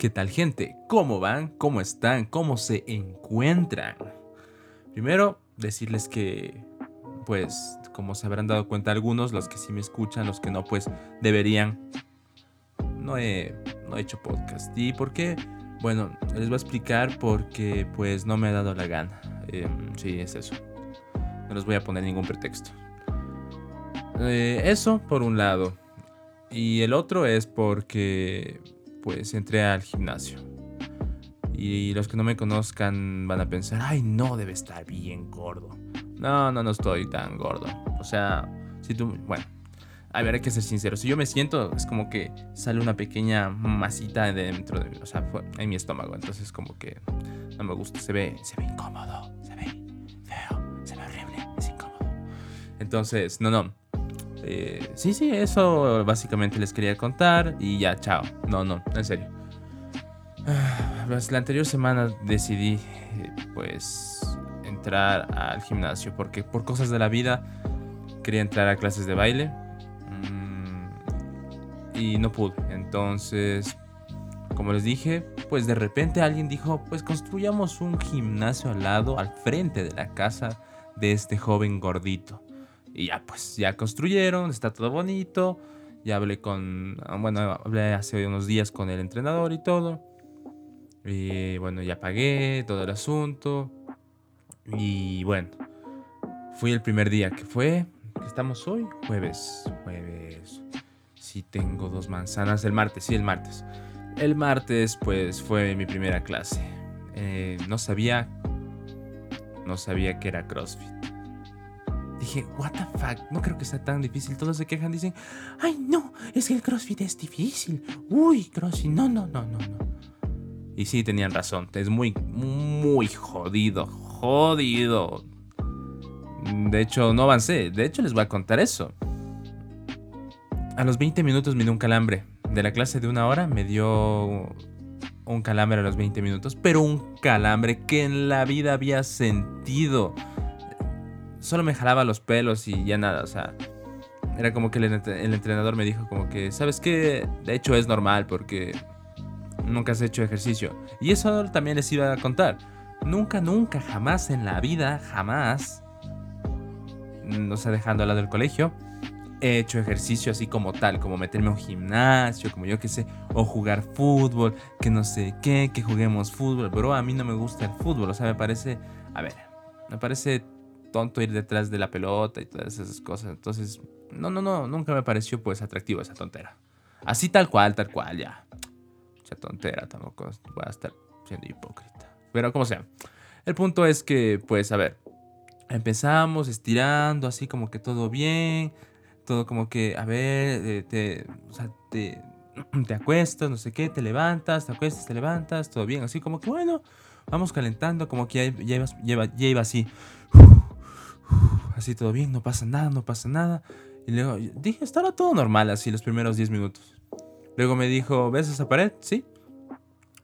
¿Qué tal gente? ¿Cómo van? ¿Cómo están? ¿Cómo se encuentran? Primero, decirles que, pues, como se habrán dado cuenta algunos, los que sí me escuchan, los que no, pues, deberían. No he, no he hecho podcast. ¿Y por qué? Bueno, les voy a explicar porque, pues, no me ha dado la gana. Em, sí, es eso. No les voy a poner ningún pretexto. Eh, eso por un lado. Y el otro es porque pues entré al gimnasio. Y los que no me conozcan van a pensar, ay, no, debe estar bien gordo. No, no, no estoy tan gordo. O sea, si tú, bueno, a ver, hay que ser sincero. Si yo me siento, es como que sale una pequeña masita dentro de, o sea, en mi estómago. Entonces, como que no me gusta. Se ve, se ve incómodo. Se ve feo. Se ve horrible. Es incómodo. Entonces, no, no. Eh, sí, sí, eso básicamente les quería contar y ya, chao. No, no, en serio. Pues la anterior semana decidí, pues, entrar al gimnasio porque por cosas de la vida quería entrar a clases de baile mm, y no pude. Entonces, como les dije, pues de repente alguien dijo, pues construyamos un gimnasio al lado, al frente de la casa de este joven gordito. Y ya, pues, ya construyeron, está todo bonito. Ya hablé con, bueno, hablé hace unos días con el entrenador y todo. Y bueno, ya pagué todo el asunto. Y bueno, fui el primer día que fue, que estamos hoy, jueves, jueves. Sí tengo dos manzanas, el martes, sí, el martes. El martes pues fue mi primera clase. Eh, no sabía, no sabía que era CrossFit dije, what the fuck, no creo que sea tan difícil. Todos se quejan, dicen, ay no, es que el CrossFit es difícil. Uy, CrossFit, no, no, no, no, no. Y sí, tenían razón, es muy, muy jodido, jodido. De hecho, no avancé, de hecho les voy a contar eso. A los 20 minutos me dio un calambre. De la clase de una hora me dio un calambre a los 20 minutos, pero un calambre que en la vida había sentido solo me jalaba los pelos y ya nada, o sea, era como que el, entrenador me dijo como que, ¿sabes qué? De hecho es normal porque nunca has hecho ejercicio. Y eso también les iba a contar. Nunca, nunca, jamás en la vida, jamás, no sé, dejando al lado del colegio, he hecho ejercicio así como tal, como meterme a un gimnasio, como yo que sé, o jugar fútbol, que no sé qué, que juguemos fútbol. Pero a mí no me gusta el fútbol, o sea, me parece, a ver, me parece tonto ir detrás de la pelota y todas esas cosas. Entonces, no, no, no, nunca me pareció pues atractivo esa tontera. Así tal cual, tal cual, ya. Esa tontera tampoco voy a estar siendo hipócrita. Pero como sea. El punto es que, pues, a ver, empezamos estirando, así como que todo bien, todo como que, a ver, eh, te, o sea, te, te acuestas, no sé qué, te levantas, te acuestas, te levantas, todo bien, así como que, bueno, vamos calentando, como que ya, ya, ya iba así así todo bien, no pasa nada, no pasa nada. Y luego dije, estaba todo normal así los primeros 10 minutos. Luego me dijo, ¿ves esa pared? Sí.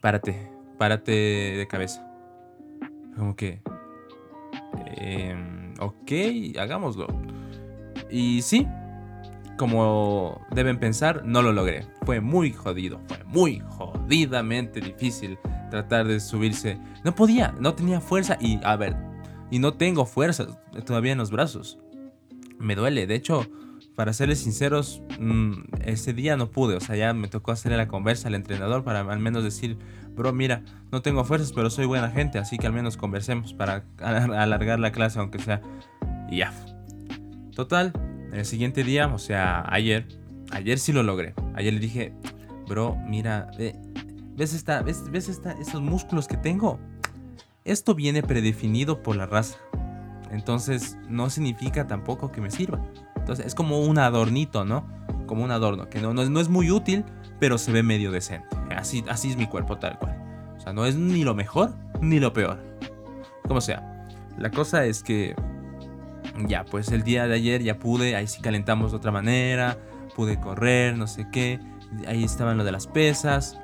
Párate, párate de cabeza. Como que, eh, ok, hagámoslo. Y sí, como deben pensar, no lo logré. Fue muy jodido, fue muy jodidamente difícil tratar de subirse. No podía, no tenía fuerza y, a ver, y no tengo fuerzas todavía en los brazos. Me duele, de hecho, para serles sinceros, mm, ese día no pude, o sea, ya me tocó hacerle la conversa al entrenador para al menos decir, bro, mira, no tengo fuerzas, pero soy buena gente, así que al menos conversemos para alargar la clase, aunque sea. Y ya. Total, el siguiente día, o sea, ayer, ayer sí lo logré. Ayer le dije, bro, mira, ¿ves, esta, ves, ves esta, estos músculos que tengo? Esto viene predefinido por la raza. Entonces no significa tampoco que me sirva. Entonces es como un adornito, ¿no? Como un adorno, que no, no, es muy útil, pero se ve medio decente. Así, así es mi cuerpo tal cual. O sea, no es ni lo mejor ni lo peor. Como sea. La cosa es que ya, pues el día de ayer ya pude, ahí sí calentamos de otra manera, pude correr, no sé qué. Ahí estaban lo de las pesas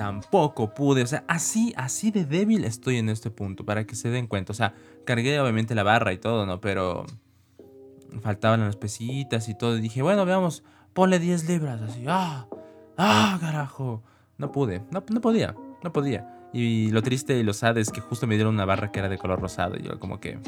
tampoco pude. O sea, así, así de débil estoy en este punto, para que se den cuenta. O sea, cargué obviamente la barra y todo, ¿no? Pero faltaban las pesitas y todo. Y dije, bueno, veamos, ponle 10 libras. Así, ah, ah, carajo. no pude, no, no podía, no podía. Y lo triste y lo sad es que justo me dieron una barra que era de color rosado. Y yo como que...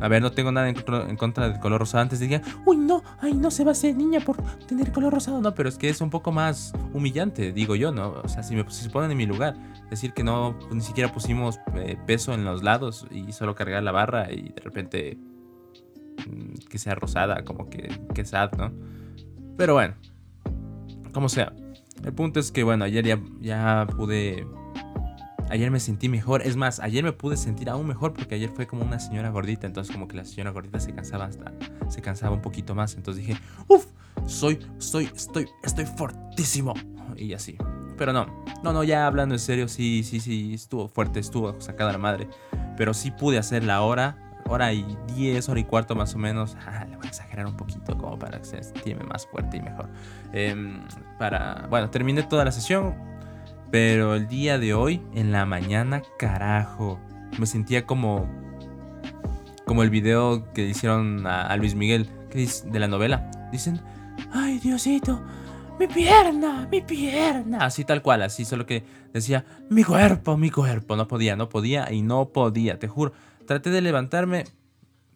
A ver, no tengo nada en contra del color rosado. Antes diría, uy, no, ay, no se va a ser niña por tener color rosado. No, pero es que es un poco más humillante, digo yo, ¿no? O sea, si, me, se ponen en mi lugar, decir que no, ni siquiera pusimos eh, peso en los lados y solo cargar la barra y de repente mm, que sea rosada, como que, que sad, ¿no? Pero bueno, como sea. El punto es que, bueno, ayer ya, ya pude Ayer me sentí mejor. Es más, ayer me pude sentir aún mejor porque ayer fue como una señora gordita. Entonces como que la señora gordita se cansaba hasta, se cansaba un poquito más. Entonces dije, uff, soy, soy, estoy, estoy fortísimo. Y así. Pero no, no, no, ya hablando en serio, sí, sí, sí, estuvo fuerte, estuvo sacada la madre. Pero sí pude hacer la hora, hora y diez, hora y cuarto más o menos. Ah, le voy a exagerar un poquito como para que se estime más fuerte y mejor. Em, para, bueno, terminé toda la sesión pero el día de hoy, en la mañana, carajo, me sentía como como el video que hicieron a, Luis Miguel de la novela. Dicen, ay Diosito, mi pierna, mi pierna. Así tal cual, así solo que decía, mi cuerpo, mi cuerpo. No podía, no podía y no podía, te juro. Traté de levantarme,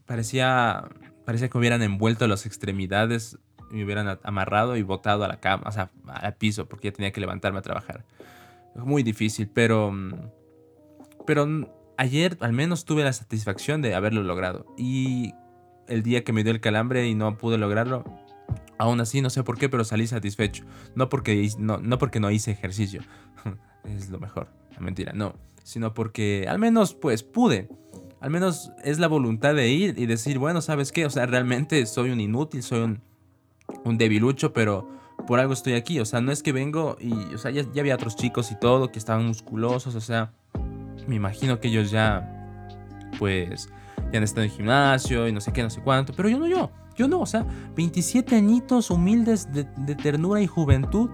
parecía, parecía que hubieran envuelto las extremidades, me hubieran amarrado y botado a la cama, o sea, al piso, porque ya tenía que levantarme a trabajar muy difícil, pero, mm, pero ayer al menos tuve la satisfacción de haberlo logrado. Y el día que me dio el calambre y no pude lograrlo, aún así no sé por qué, pero salí satisfecho. No porque no, no, porque no hice ejercicio, es lo mejor, la mentira, no, sino porque al menos pues pude. Al menos es la voluntad de ir y decir, bueno, ¿sabes qué? O sea, realmente soy un inútil, soy un, un debilucho, pero por algo estoy aquí. O sea, no es que vengo y, o sea, ya, había otros chicos y todo que estaban musculosos. O sea, me imagino que ellos ya, pues, ya han estado en gimnasio y no sé qué, no sé cuánto. Pero yo no, yo. Yo no, o sea, 27 añitos humildes de, ternura y juventud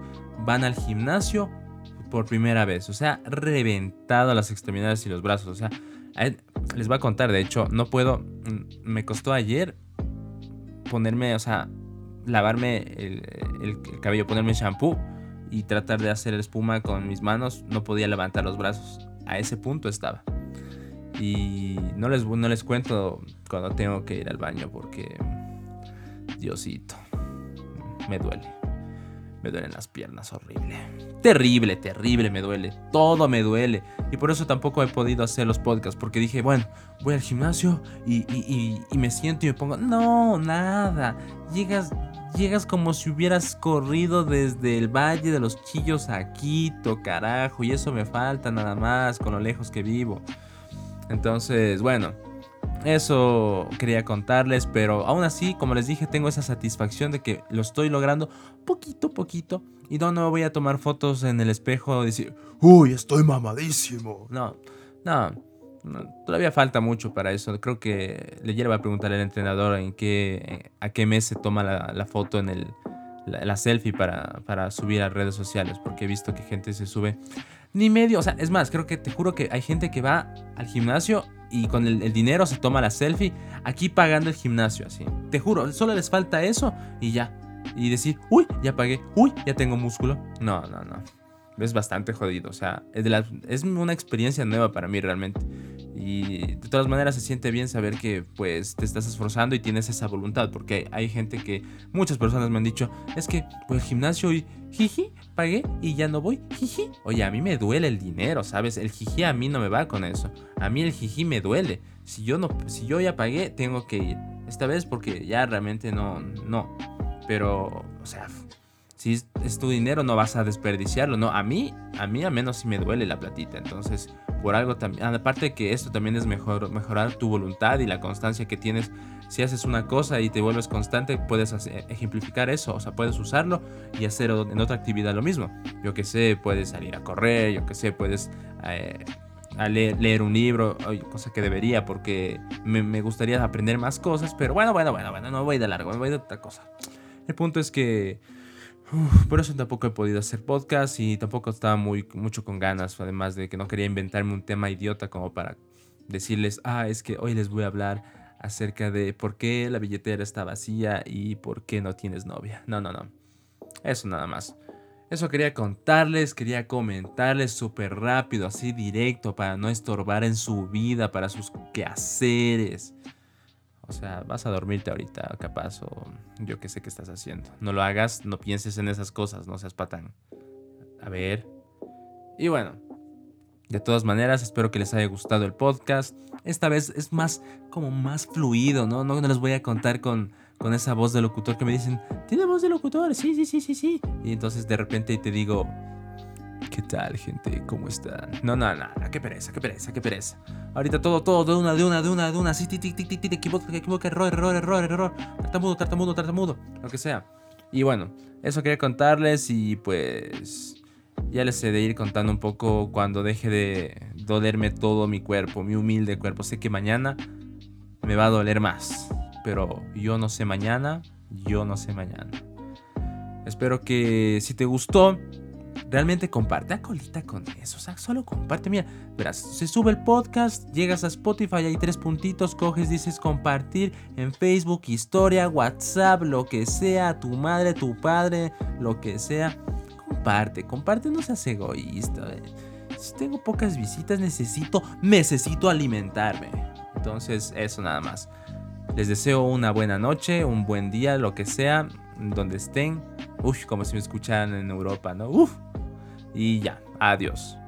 van al gimnasio por primera vez. O sea, reventado las extremidades y los brazos. O sea, les voy a contar, de hecho, no puedo. Mm, me costó ayer ponerme, o sea, lavarme el, cabello, ponerme shampoo y tratar de hacer espuma con mis manos, no podía levantar los brazos. A ese punto estaba. Y no les, no les cuento cuando tengo que ir al baño porque, Diosito, me duele. Me duelen las piernas, horrible. Terrible, terrible, me duele. Todo me duele. Y por eso tampoco he podido hacer los podcasts. Porque dije, bueno, voy al gimnasio y, me siento y me pongo. No, nada. Llegas, llegas como si hubieras corrido desde el Valle de los Chillos a Quito, carajo, y eso me falta nada más con lo lejos que vivo. Entonces, bueno, eso quería contarles, pero aún así, como les dije, tengo esa satisfacción de que lo estoy logrando poquito, poquito. Y no, no voy a tomar fotos en el espejo y decir, uy, estoy mamadísimo. No, no, todavía falta mucho para eso. Creo que le lleva a preguntar al entrenador en qué, a qué mes se toma la, foto en el, la, selfie para, para, subir a redes sociales, porque he visto que gente se sube ni medio. O sea, es más, creo que te juro que hay gente que va al gimnasio y con el, el dinero se toma la selfie aquí pagando el gimnasio, así. Te juro, solo les falta eso y ya. Y decir, uy, ya pagué, uy, ya tengo músculo. No, no, no es bastante jodido. O sea, es, de es una experiencia nueva para mí realmente. Y de todas maneras se siente bien saber que pues te estás esforzando y tienes esa voluntad. Porque hay gente que, muchas personas me han dicho, es que voy al gimnasio y jiji, pagué y ya no voy, jiji. Oye, a mí me duele el dinero, ¿sabes? El jiji a mí no me va con eso. A mí el jiji me duele. Si yo, no, si yo ya pagué, tengo que ir. Esta vez porque ya realmente no, no. Pero, o sea, si es tu dinero no vas a desperdiciarlo, ¿no? A mí, a mí al menos sí me duele la platita, entonces por algo también, aparte que esto también es mejor, mejorar tu voluntad y la constancia que tienes, si haces una cosa y te vuelves constante, puedes ejemplificar eso, o sea, puedes usarlo y hacer en otra actividad lo mismo. Yo que sé, puedes salir a correr, yo que sé, puedes... Eh, leer, un libro, cosa que debería porque me, me, gustaría aprender más cosas, pero bueno, bueno, bueno, bueno, no voy de largo, me voy de otra cosa. El punto es que por eso tampoco he podido hacer podcast y tampoco estaba muy mucho con ganas, además de que no quería inventarme un tema idiota como para decirles, ah, es que hoy les voy a hablar acerca de por qué la billetera está vacía y por qué no tienes novia. No, no, no. Eso nada más. Eso quería contarles, quería comentarles súper rápido, así directo, para no estorbar en su vida, para sus quehaceres. O sea, vas a dormirte ahorita, capaz, o yo qué sé qué estás haciendo. No lo hagas, no pienses en esas cosas, no seas patán. A ver. Y bueno, de todas maneras, espero que les haya gustado el podcast. Esta vez es más, como más fluido, ¿no? No, les voy a contar con, con esa voz de locutor que me dicen, ¿tiene voz de locutor? Sí, sí, sí, sí, sí. Y entonces de repente te digo, ¿Qué tal, gente? ¿Cómo están? No, no, no, qué pereza, qué pereza, qué pereza. Ahorita todo, todo, de una, de una, de una, de una, sí, tic, tic, tic, tic, tic, equivoca, equivoca, error, error, error, error, tartamudo, tartamudo, tartamudo, lo que sea. Y bueno, eso quería contarles y pues ya les he de ir contando un poco cuando deje de dolerme todo mi cuerpo, mi humilde cuerpo. Sé que mañana me va a doler más, pero yo no sé mañana, yo no sé mañana. Espero que si te gustó, realmente comparte a colita con eso. O sea, solo comparte. Mira, verás, se sube el podcast, llegas a Spotify, hay tres puntitos, coges, dices compartir en Facebook, historia, WhatsApp, lo que sea, tu madre, tu padre, lo que sea. Comparte, comparte, no seas egoísta. Eh. Si tengo pocas visitas, necesito, necesito alimentarme. Entonces, eso nada más. Les deseo una buena noche, un buen día, lo que sea, donde estén. Uf, como si me escucharan en Europa, ¿no? Uf. Y ya, adiós.